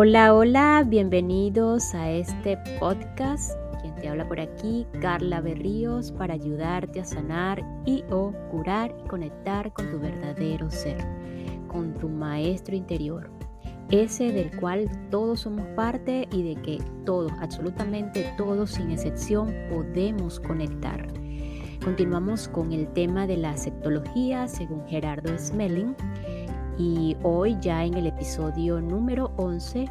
Hola, hola, bienvenidos a este podcast. Quien te habla por aquí, Carla Berríos, para ayudarte a sanar y o curar y conectar con tu verdadero ser, con tu maestro interior, ese del cual todos somos parte y de que todos, absolutamente todos, sin excepción, podemos conectar. Continuamos con el tema de la sectología según Gerardo Smelling y hoy ya en el episodio número 11,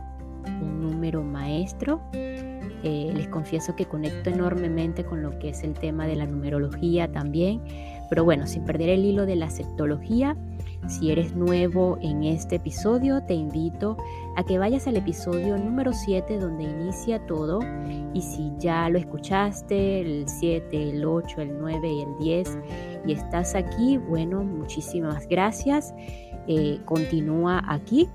un número maestro, eh, les confieso que conecto enormemente con lo que es el tema de la numerología también, pero bueno, sin perder el hilo de la sectología, si eres nuevo en este episodio, te invito a que vayas al episodio número 7 donde inicia todo y si ya lo escuchaste, el 7, el 8, el 9 y el 10 y estás aquí, bueno, muchísimas gracias. Eh, continúa aquí.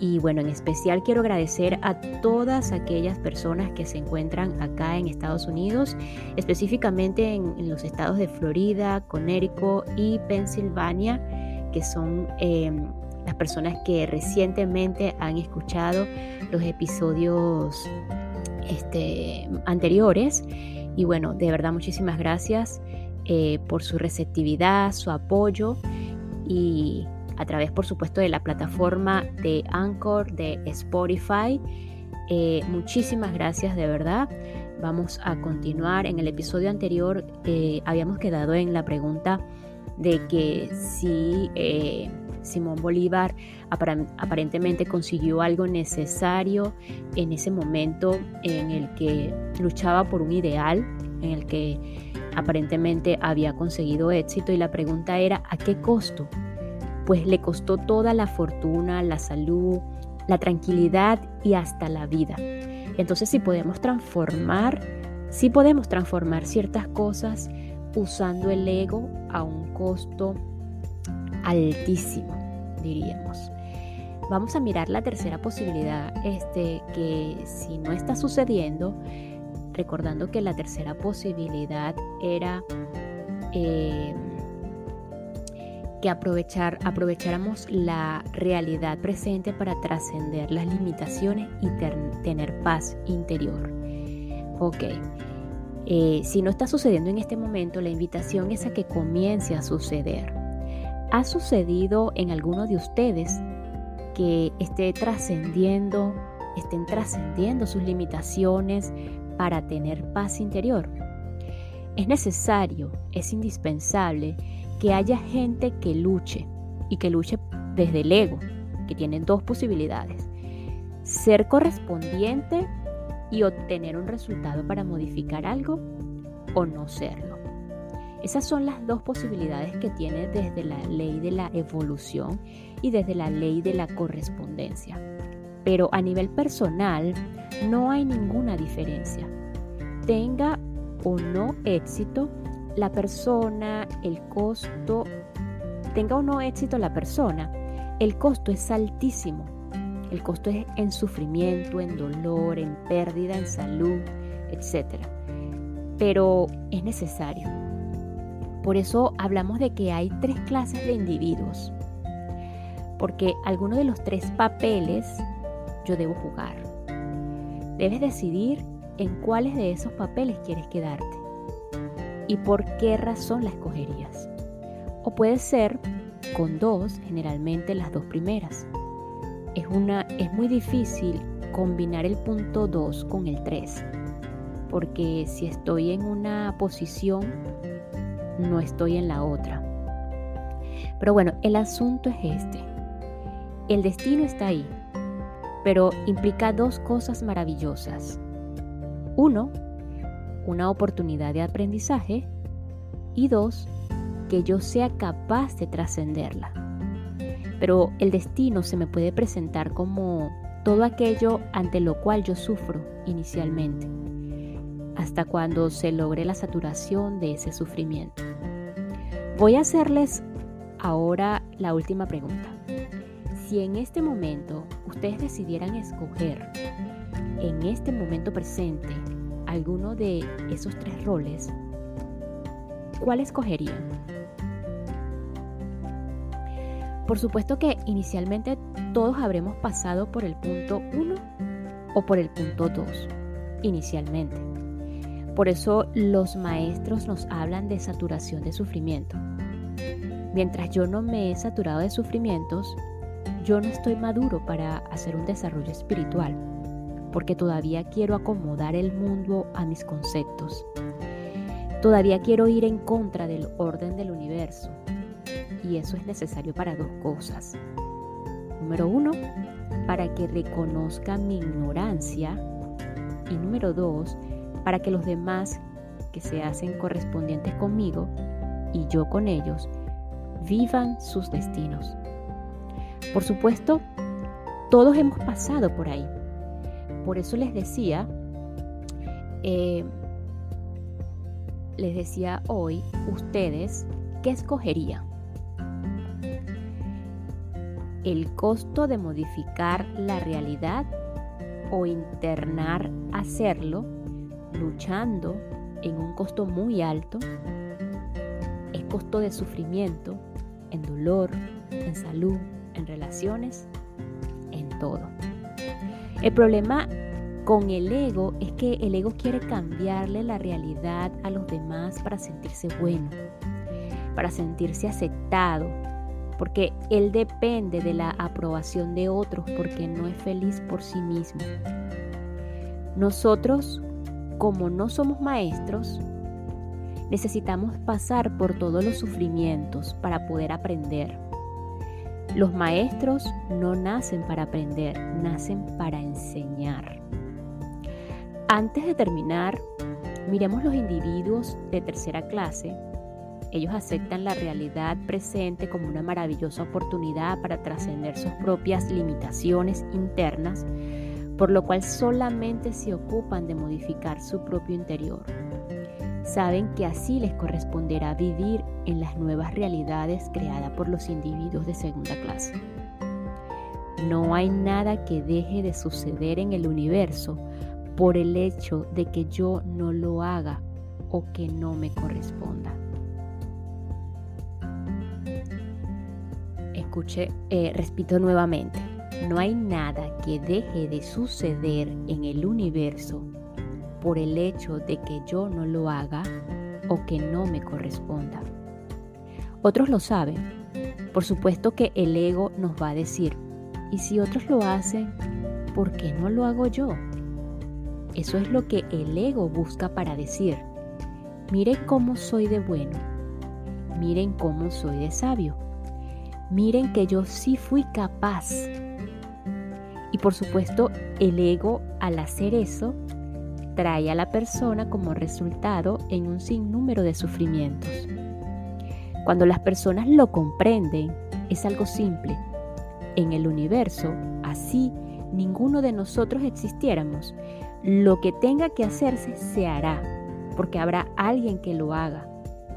Y bueno, en especial quiero agradecer a todas aquellas personas que se encuentran acá en Estados Unidos, específicamente en, los estados de Florida, Connecticut y Pensilvania, que son em, las personas que recientemente han escuchado los episodios este, anteriores. Y bueno, de verdad muchísimas gracias eh, por su receptividad, su apoyo y a través, por supuesto, de la plataforma de Anchor, de Spotify. Eh, muchísimas gracias de verdad. Vamos a continuar. En el episodio anterior eh, habíamos quedado en la pregunta de que si eh, Simón Bolívar aparentemente consiguió algo necesario en ese momento en el que luchaba por un ideal, en el que aparentemente había conseguido éxito y la pregunta era ¿a qué costo? pues le costó toda la fortuna, la salud, la tranquilidad y hasta la vida. Entonces si podemos transformar, si podemos transformar ciertas cosas usando el ego a un costo altísimo, diríamos. Vamos a mirar la tercera posibilidad, este, que si no está sucediendo, recordando que la tercera posibilidad era eh, que aprovechar, aprovecháramos la realidad presente para trascender las limitaciones y tener paz interior. Ok, eh, si no está sucediendo en este momento, la invitación es a que comience a suceder. ¿Ha sucedido en alguno de ustedes que esté trascendiendo, estén trascendiendo sus limitaciones para tener paz interior? Es necesario, es indispensable que haya gente que luche y que luche desde el ego, que tiene dos posibilidades. Ser correspondiente y obtener un resultado para modificar algo o no serlo. Esas son las dos posibilidades que tiene desde la ley de la evolución y desde la ley de la correspondencia. Pero a nivel personal no hay ninguna diferencia. Tenga o no éxito, la persona, el costo, tenga o no éxito la persona, el costo es altísimo. El costo es en sufrimiento, en dolor, en pérdida, en salud, etc. Pero es necesario. Por eso hablamos de que hay tres clases de individuos. Porque alguno de los tres papeles yo debo jugar. Debes decidir en cuáles de esos papeles quieres quedarte y por qué razón la escogerías. O puede ser con dos, generalmente las dos primeras. Es, una, es muy difícil combinar el punto 2 con el 3, porque si estoy en una posición, no estoy en la otra. Pero bueno, el asunto es este. El destino está ahí, pero implica dos cosas maravillosas. Uno, una oportunidad de aprendizaje y dos, que yo sea capaz de trascenderla. Pero el destino se me puede presentar como todo aquello ante lo cual yo sufro inicialmente, hasta cuando se logre la saturación de ese sufrimiento. Voy a hacerles ahora la última pregunta. Si en este momento ustedes decidieran escoger en este momento presente alguno de esos tres roles, ¿cuál escogerían? Por supuesto que inicialmente todos habremos pasado por el punto 1 o por el punto 2, inicialmente. Por eso los maestros nos hablan de saturación de sufrimiento. Mientras yo no me he saturado de sufrimientos, yo no estoy maduro para hacer un desarrollo espiritual, porque todavía quiero acomodar el mundo a mis conceptos. Todavía quiero ir en contra del orden del universo. Y eso es necesario para dos cosas. Número uno, para que reconozca mi ignorancia. Y número dos, para que los demás que se hacen correspondientes conmigo y yo con ellos vivan sus destinos. Por supuesto, todos hemos pasado por ahí. Por eso les decía, eh, les decía hoy, ustedes, ¿qué escogerían? ¿El costo de modificar la realidad o internar hacerlo luchando en un costo muy alto, es costo de sufrimiento, en dolor, en salud, en relaciones, en todo. El problema con el ego es que el ego quiere cambiarle la realidad a los demás para sentirse bueno, para sentirse aceptado, porque él depende de la aprobación de otros porque no es feliz por sí mismo. Nosotros como no somos maestros, necesitamos pasar por todos los sufrimientos para poder aprender. Los maestros no nacen para aprender, nacen para enseñar. Antes de terminar, miremos los individuos de tercera clase. Ellos aceptan la realidad presente como una maravillosa oportunidad para trascender sus propias limitaciones internas por lo cual solamente se ocupan de modificar su propio interior. Saben que así les corresponderá vivir en las nuevas realidades creadas por los individuos de segunda clase. No hay nada que deje de suceder en el universo por el hecho de que yo no lo haga o que no me corresponda. Escuche, eh, repito nuevamente. No hay nada que deje de suceder en el universo por el hecho de que yo no lo haga o que no me corresponda. Otros lo saben. Por supuesto que el ego nos va a decir, ¿y si otros lo hacen, por qué no lo hago yo? Eso es lo que el ego busca para decir, miren cómo soy de bueno, miren cómo soy de sabio, miren que yo sí fui capaz y por supuesto, el ego al hacer eso trae a la persona como resultado en un sinnúmero de sufrimientos. Cuando las personas lo comprenden, es algo simple. En el universo, así ninguno de nosotros existiéramos, lo que tenga que hacerse se hará, porque habrá alguien que lo haga,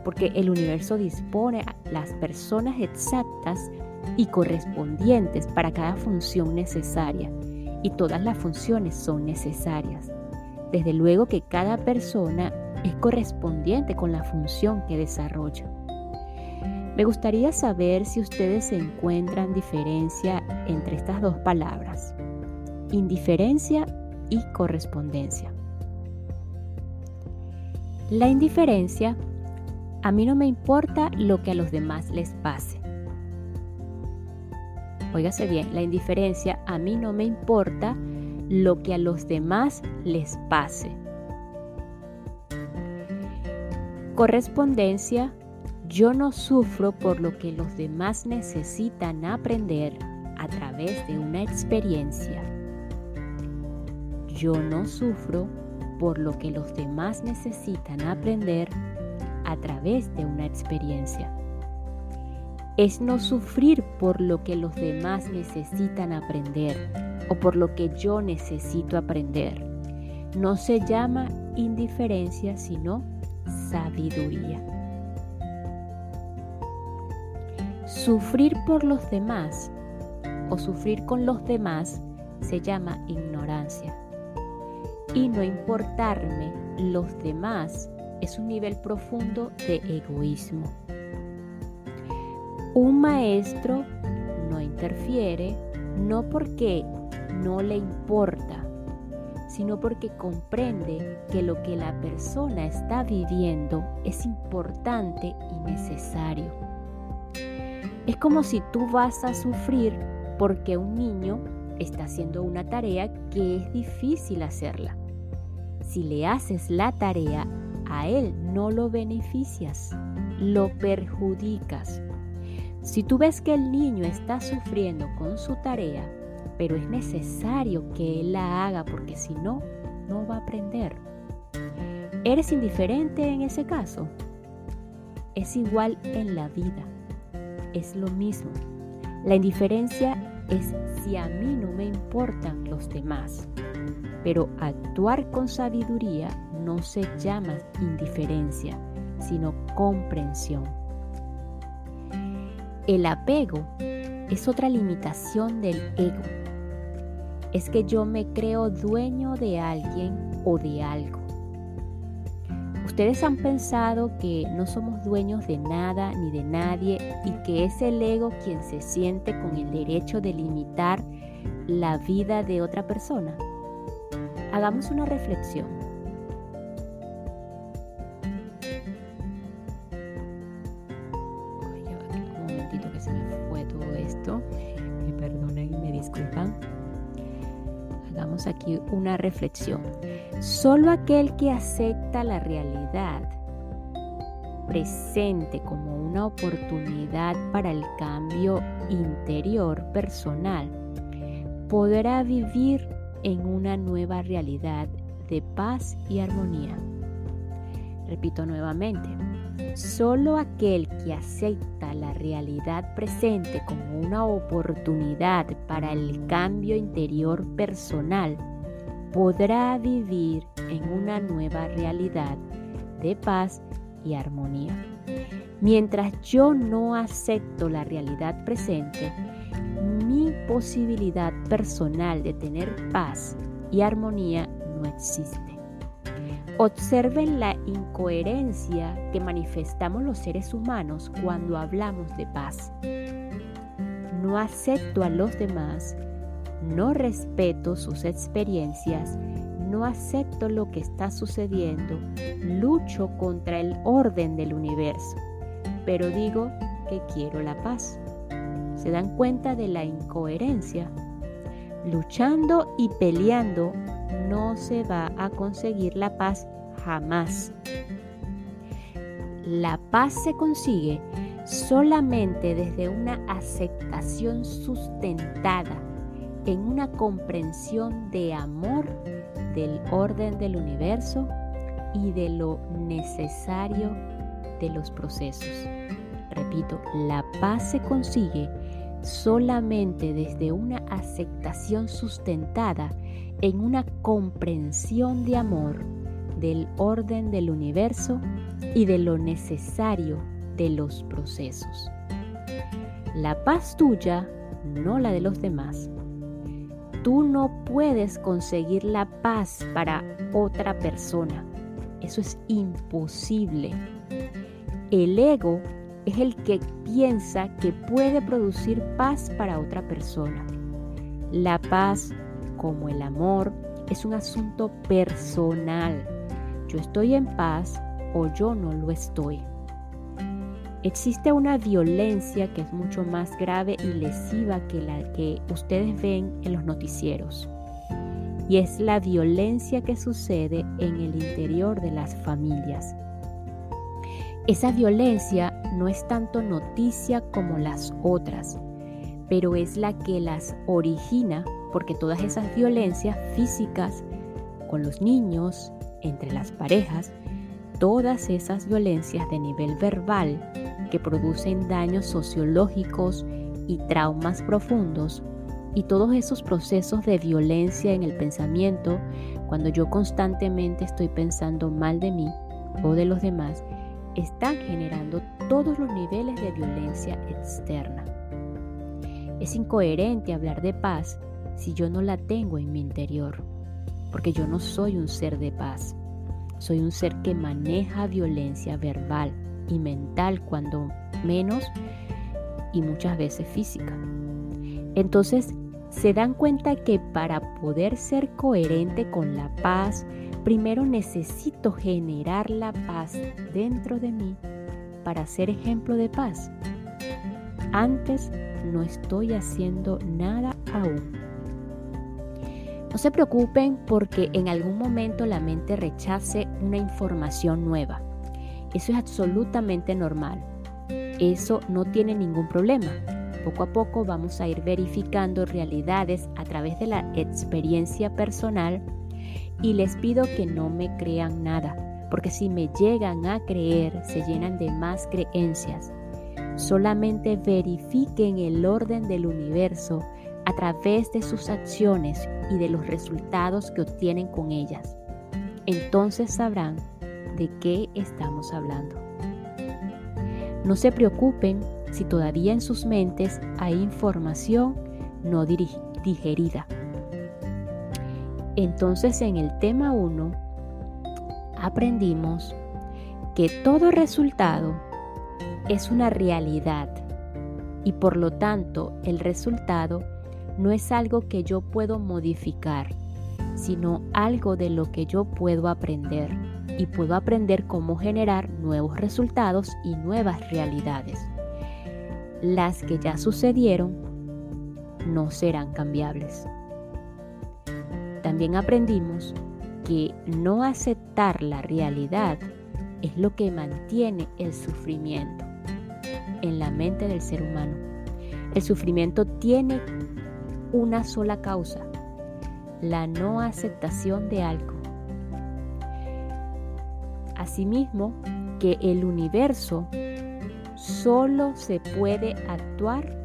porque el universo dispone a las personas exactas y correspondientes para cada función necesaria, y todas las funciones son necesarias. Desde luego que cada persona es correspondiente con la función que desarrolla. Me gustaría saber si ustedes encuentran diferencia entre estas dos palabras, indiferencia y correspondencia. La indiferencia, a mí no me importa lo que a los demás les pase. Óigase bien, la indiferencia a mí no me importa lo que a los demás les pase. Correspondencia, yo no sufro por lo que los demás necesitan aprender a través de una experiencia. Yo no sufro por lo que los demás necesitan aprender a través de una experiencia es no sufrir por lo que los demás necesitan aprender o por lo que yo necesito aprender. No se llama indiferencia, sino sabiduría. Sufrir por los demás o sufrir con los demás se llama ignorancia. Y no importarme los demás es un nivel profundo de egoísmo. Un maestro interfiere no porque no le importa, sino porque comprende que lo que la persona está viviendo es importante y necesario. Es como si tú vas a sufrir porque un niño está haciendo una tarea que es difícil hacerla. Si le haces la tarea, a él no lo beneficias, lo perjudicas. Si tú ves que el niño está sufriendo con su tarea, pero es necesario que él la haga porque si no, no va a aprender. ¿Eres indiferente en ese caso? Es igual en la vida. Es lo mismo. La indiferencia es si a mí no me importan los demás. Pero actuar con sabiduría no se llama indiferencia, sino comprensión. El apego es otra limitación del ego. Es que yo me creo dueño de alguien o de algo. Ustedes han pensado que no somos dueños de nada ni de nadie y que es el ego quien se siente con el derecho de limitar la vida de otra persona. Hagamos una reflexión. Una reflexión. Solo aquel que acepta la realidad presente como una oportunidad para el cambio interior personal podrá vivir en una nueva realidad de paz y armonía. Repito nuevamente, solo aquel que acepta la realidad presente como una oportunidad para el cambio interior personal podrá vivir en una nueva realidad de paz y armonía. Mientras yo no acepto la realidad presente, mi posibilidad personal de tener paz y armonía no existe. Observen la incoherencia que manifestamos los seres humanos cuando hablamos de paz. No acepto a los demás, no respeto sus experiencias, no acepto lo que está sucediendo, lucho contra el orden del universo, pero digo que quiero la paz se dan cuenta de la incoherencia. Luchando y peleando no se va a conseguir la paz jamás. La paz se consigue solamente desde una aceptación sustentada en una comprensión de amor del orden del universo y de lo necesario de los procesos. Repito, la paz se consigue solamente desde una aceptación sustentada en una comprensión de amor del orden del universo y de lo necesario de los procesos. La paz tuya, no la de los demás. Tú no puedes conseguir la paz para otra persona. Eso es imposible. El ego es el que piensa que puede producir paz para otra persona. La paz, como el amor, es un asunto personal. Yo estoy en paz o yo no lo estoy. Existe una violencia que es mucho más grave y lesiva que la que ustedes ven en los noticieros. Y es la violencia que sucede en el interior de las familias. Esa violencia no es tanto noticia como las otras, pero es la que las origina porque todas esas violencias físicas con los niños, entre las parejas, todas esas violencias de nivel verbal que producen daños sociológicos y traumas profundos y todos esos procesos de violencia en el pensamiento cuando yo constantemente estoy pensando mal de mí o de los demás, están generando todos los niveles de violencia externa. Es incoherente hablar de paz si yo no la tengo en mi interior, porque yo no soy un ser de paz. Soy un ser que maneja violencia verbal y mental cuando menos y muchas veces física. Entonces, se dan cuenta que para poder ser coherente con la paz, primero necesito generar la paz dentro de mí para ser ejemplo de paz. Antes no estoy haciendo nada aún. No se preocupen porque en algún momento la mente rechace una información nueva. Eso es absolutamente normal. Eso no tiene ningún problema. Poco a poco vamos a ir verificando realidades a través de la experiencia personal y les pido que no me crean nada, porque si me llegan a creer se llenan de más creencias. Solamente verifiquen el orden del universo a través de sus acciones y de los resultados que obtienen con ellas. Entonces sabrán de qué estamos hablando. No se preocupen si todavía en sus mentes hay información no digerida. Entonces en el tema 1 aprendimos que todo resultado es una realidad y por lo tanto el resultado no es algo que yo puedo modificar, sino algo de lo que yo puedo aprender y puedo aprender cómo generar nuevos resultados y nuevas realidades. Las que ya sucedieron no serán cambiables. También aprendimos que no aceptar la realidad es lo que mantiene el sufrimiento en la mente del ser humano. El sufrimiento tiene una sola causa, la no aceptación de algo. Asimismo, que el universo solo se puede actuar,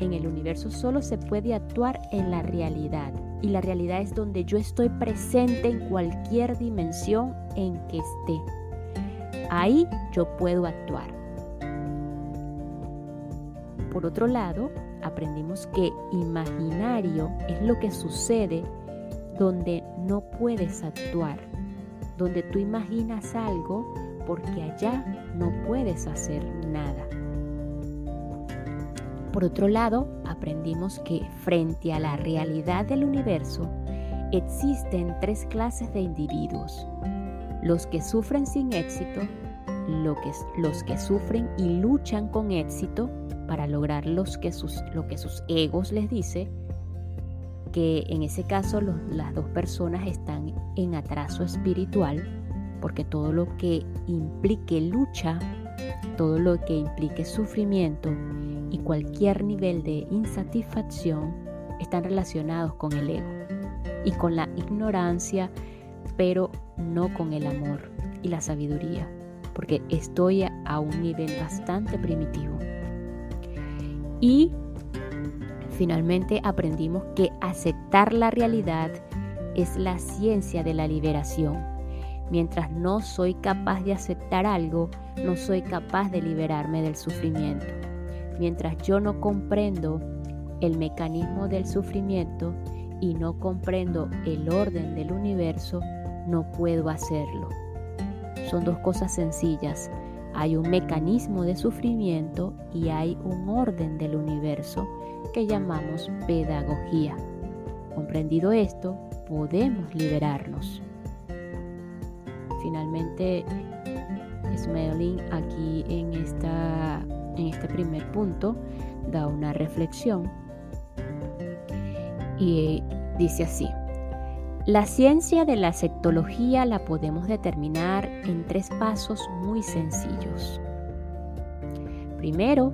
en el universo solo se puede actuar en la realidad. Y la realidad es donde yo estoy presente en cualquier dimensión en que esté. Ahí yo puedo actuar. Por otro lado, aprendimos que imaginario es lo que sucede donde no puedes actuar, donde tú imaginas algo porque allá no puedes hacer nada. Por otro lado, aprendimos que frente a la realidad del universo existen tres clases de individuos. Los que sufren sin éxito, los que sufren y luchan con éxito para lograr los que sus, lo que sus egos les dice, que en ese caso las dos personas están en atraso espiritual, porque todo lo que implique lucha, todo lo que implique sufrimiento y cualquier nivel de insatisfacción están relacionados con el ego y con la ignorancia, pero no con el amor y la sabiduría, porque estoy a un nivel bastante primitivo. Y finalmente aprendimos que aceptar la realidad es la ciencia de la liberación. Mientras no soy capaz de aceptar algo, no soy capaz de liberarme del sufrimiento. Mientras yo no comprendo el mecanismo del sufrimiento y no comprendo el orden del universo, no puedo hacerlo. Son dos cosas sencillas. Hay un mecanismo de sufrimiento y hay un orden del universo que llamamos pedagogía. Comprendido esto, podemos liberarnos. Finalmente, Smelling aquí en, esta, en este primer punto da una reflexión y dice así. La ciencia de la sectología la podemos determinar en tres pasos muy sencillos. Primero,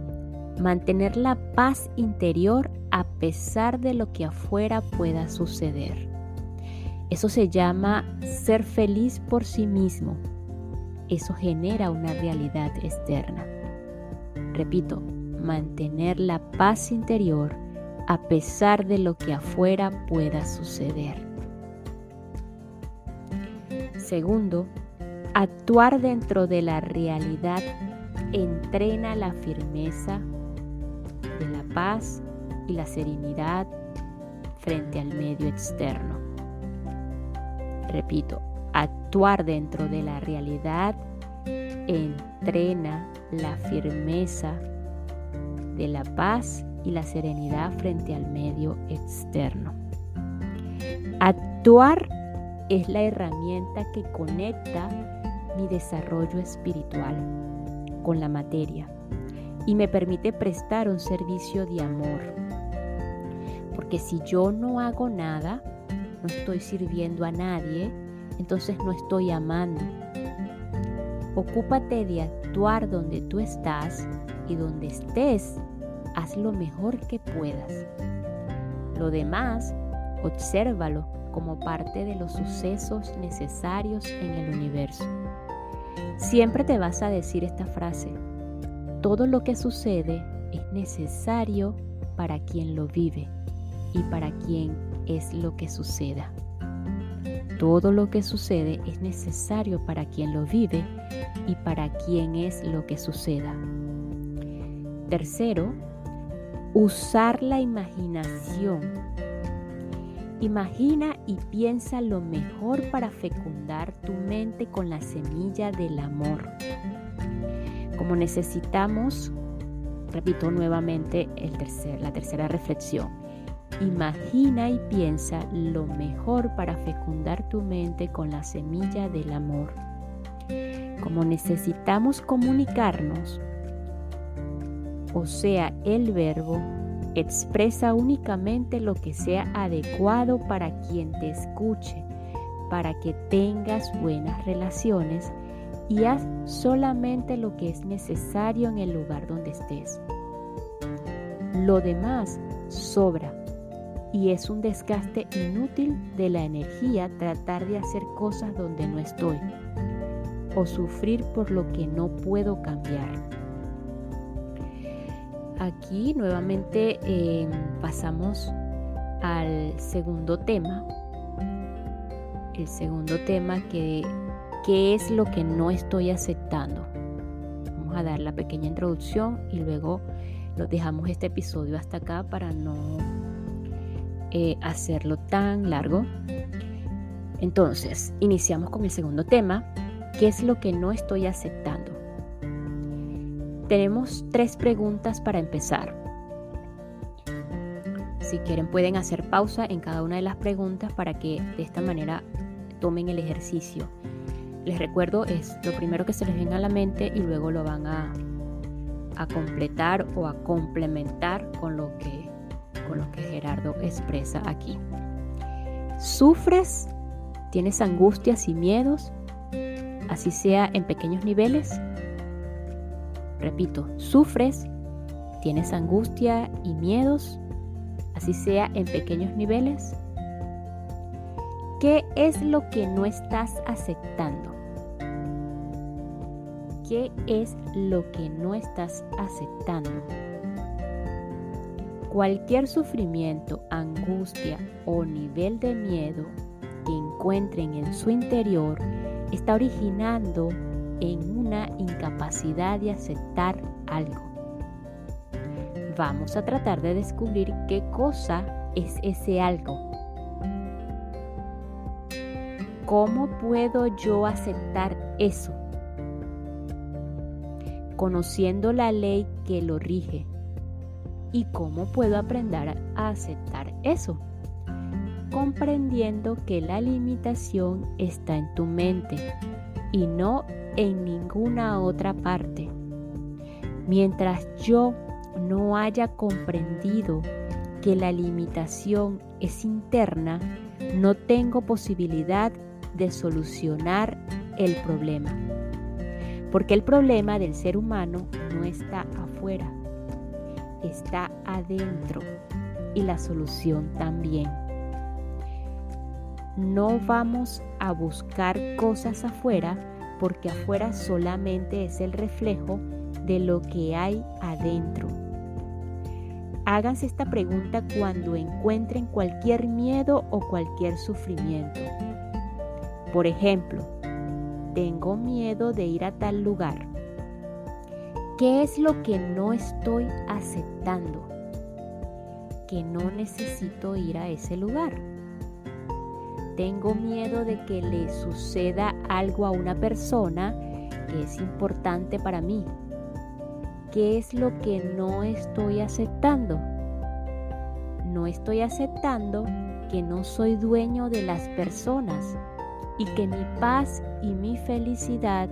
mantener la paz interior a pesar de lo que afuera pueda suceder. Eso se llama ser feliz por sí mismo. Eso genera una realidad externa. Repito, mantener la paz interior a pesar de lo que afuera pueda suceder. Segundo, actuar dentro de la realidad entrena la firmeza de la paz y la serenidad frente al medio externo. Repito, actuar dentro de la realidad entrena la firmeza de la paz y la serenidad frente al medio externo. Actuar es la herramienta que conecta mi desarrollo espiritual con la materia y me permite prestar un servicio de amor. Porque si yo no hago nada, no estoy sirviendo a nadie, entonces no estoy amando. Ocúpate de actuar donde tú estás y donde estés, haz lo mejor que puedas. Lo demás, obsérvalo como parte de los sucesos necesarios en el universo. Siempre te vas a decir esta frase, todo lo que sucede es necesario para quien lo vive y para quien es lo que suceda. Todo lo que sucede es necesario para quien lo vive y para quien es lo que suceda. Tercero, usar la imaginación. Imagina y piensa lo mejor para fecundar tu mente con la semilla del amor. Como necesitamos, repito nuevamente el tercer, la tercera reflexión, Imagina y piensa lo mejor para fecundar tu mente con la semilla del amor. Como necesitamos comunicarnos, o sea, el verbo expresa únicamente lo que sea adecuado para quien te escuche, para que tengas buenas relaciones y haz solamente lo que es necesario en el lugar donde estés. Lo demás sobra y es un desgaste inútil de la energía tratar de hacer cosas donde no estoy o sufrir por lo que no puedo cambiar. Aquí nuevamente em, pasamos al segundo tema. El segundo tema que, ¿qué es lo que no estoy aceptando? Vamos a dar la pequeña introducción y luego lo dejamos este episodio hasta acá para no eh, hacerlo tan largo. Entonces, iniciamos con el segundo tema, ¿qué es lo que no estoy aceptando? Tenemos tres preguntas para empezar. Si quieren pueden hacer pausa en cada una de las preguntas para que de esta manera tomen el ejercicio. Les recuerdo, es lo primero que se les venga a la mente y luego lo van a, a completar o a complementar con lo que con lo que Gerardo expresa aquí. ¿Sufres? ¿Tienes angustias y miedos? Así sea en pequeños niveles. Repito, ¿sufres? ¿Tienes angustia y miedos? Así sea en pequeños niveles. ¿Qué es lo que no estás aceptando? ¿Qué es lo que no estás aceptando? Cualquier sufrimiento, angustia o nivel de miedo que encuentren en su interior está originando en una incapacidad de aceptar algo. Vamos a tratar de descubrir qué cosa es ese algo. ¿Cómo puedo yo aceptar eso? Conociendo la ley que lo rige ¿Y cómo puedo aprender a aceptar eso? Comprendiendo que la limitación está en tu mente y no en ninguna otra parte. Mientras yo no haya comprendido que la limitación es interna, no tengo posibilidad de solucionar el problema. Porque el problema del ser humano no está afuera, está adentro y la solución también. No vamos a buscar cosas afuera porque afuera solamente es el reflejo de lo que hay adentro. Háganse esta pregunta cuando encuentren cualquier miedo o cualquier sufrimiento. Por ejemplo, tengo miedo de ir a tal lugar. ¿Qué es lo que no estoy aceptando? Que no necesito ir a ese lugar. Tengo miedo de que le suceda algo a una persona que es importante para mí. ¿Qué es lo que no estoy aceptando? estoy aceptando que no soy dueño de las personas y que mi paz y mi felicidad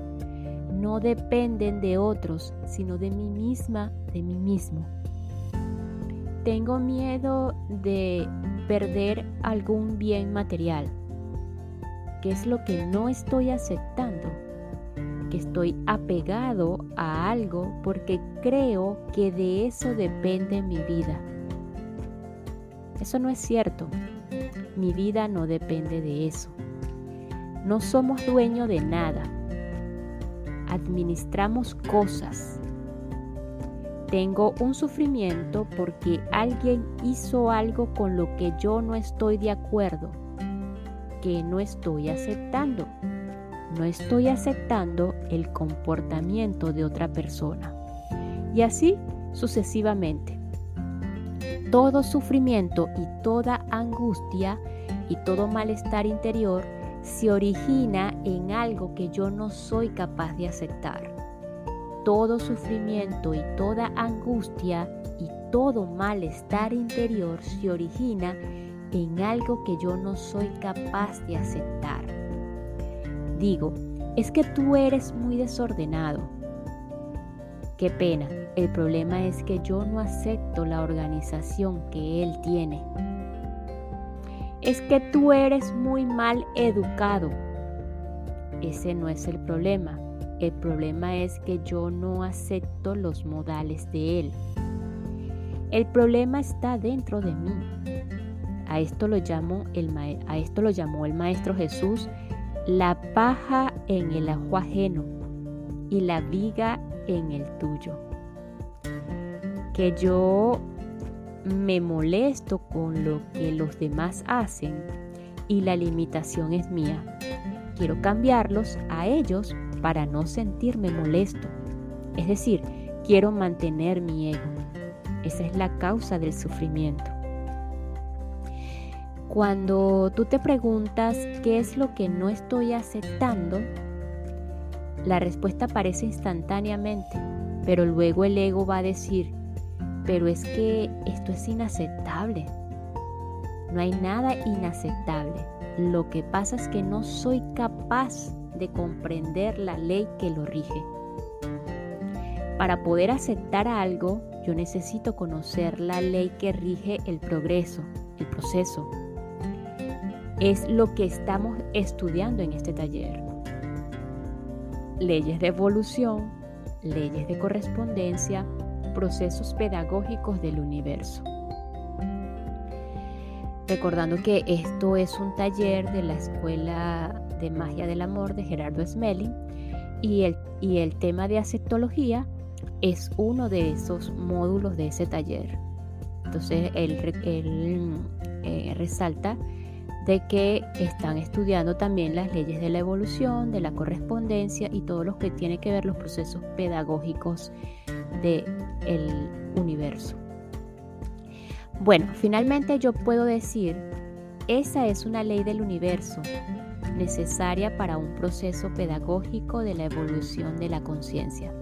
no dependen de otros, sino de mí misma, de mí mismo. Tengo miedo de perder algún bien material, que es lo que no estoy aceptando, que estoy apegado a algo porque creo que de eso depende mi vida. Eso no es cierto. Mi vida no depende de eso. No somos dueños de nada. Administramos cosas. Tengo un sufrimiento porque alguien hizo algo con lo que yo no estoy de acuerdo, que no estoy aceptando. No estoy aceptando el comportamiento de otra persona. Y así sucesivamente. Todo sufrimiento y toda angustia y todo malestar interior se origina en algo que yo no soy capaz de aceptar. Todo sufrimiento y toda angustia y todo malestar interior se origina en algo que yo no soy capaz de aceptar. Digo, es que tú eres muy desordenado. Qué pena, el problema es que yo no acepto la organización que él tiene es que tú eres muy mal educado. Ese no es el problema. El problema es que yo no acepto los modales de él. El problema está dentro de mí. A esto lo llamó el, Maestro Jesús la paja en el ajo ajeno y la viga en el tuyo. Que yo me molesto con lo que los demás hacen y la limitación es mía. Quiero cambiarlos a ellos para no sentirme molesto. Es decir, quiero mantener mi ego. Esa es la causa del sufrimiento. Cuando tú te preguntas qué es lo que no estoy aceptando, la respuesta aparece instantáneamente, pero luego el ego va a decir, pero es que esto es inaceptable. No hay nada inaceptable. Lo que pasa es que no soy capaz de comprender la ley que lo rige. Para poder aceptar algo, yo necesito conocer la ley que rige el progreso, el proceso. Es lo que estamos estudiando en este taller. Leyes de evolución, leyes de correspondencia, procesos pedagógicos del universo. Recordando que esto es un taller de la Escuela de Magia del Amor de Gerardo Smelling y el, y el tema de aceptología es uno de esos módulos de ese taller. Entonces él, eh, resalta de que están estudiando también las leyes de la evolución, de la correspondencia y todo lo que tiene que ver los procesos pedagógicos del el universo. Bueno, finalmente yo puedo decir, esa es una ley del universo necesaria para un proceso pedagógico de la evolución de la conciencia.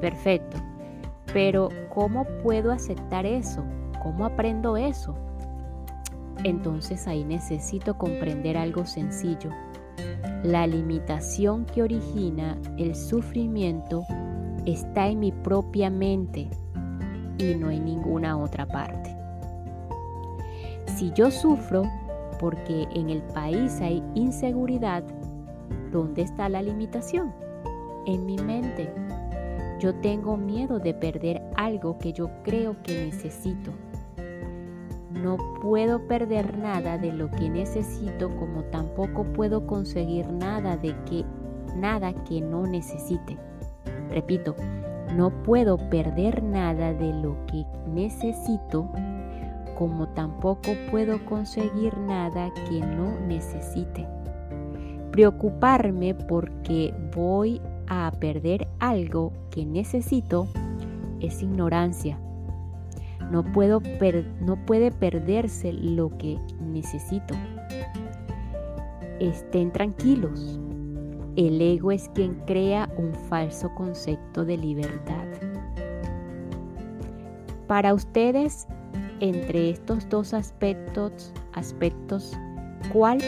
Perfecto. Pero ¿cómo puedo aceptar eso? ¿Cómo aprendo eso? Entonces ahí necesito comprender algo sencillo. La limitación que origina el sufrimiento está en mi propia mente y no en ninguna otra parte. Si yo sufro porque en el país hay inseguridad, ¿dónde está la limitación? En mi mente. Yo tengo miedo de perder algo que yo creo que necesito. No puedo perder nada de lo que necesito como tampoco puedo conseguir nada de que nada que no necesite. Repito, no puedo perder nada de lo que necesito, como tampoco puedo conseguir nada que no necesite. Preocuparme porque voy a perder algo que necesito es ignorancia. No, puedo no puede perderse lo que necesito. Estén tranquilos, el ego es quien crea un falso concepto de libertad. Para ustedes, entre estos dos aspectos, aspectos ¿cuál?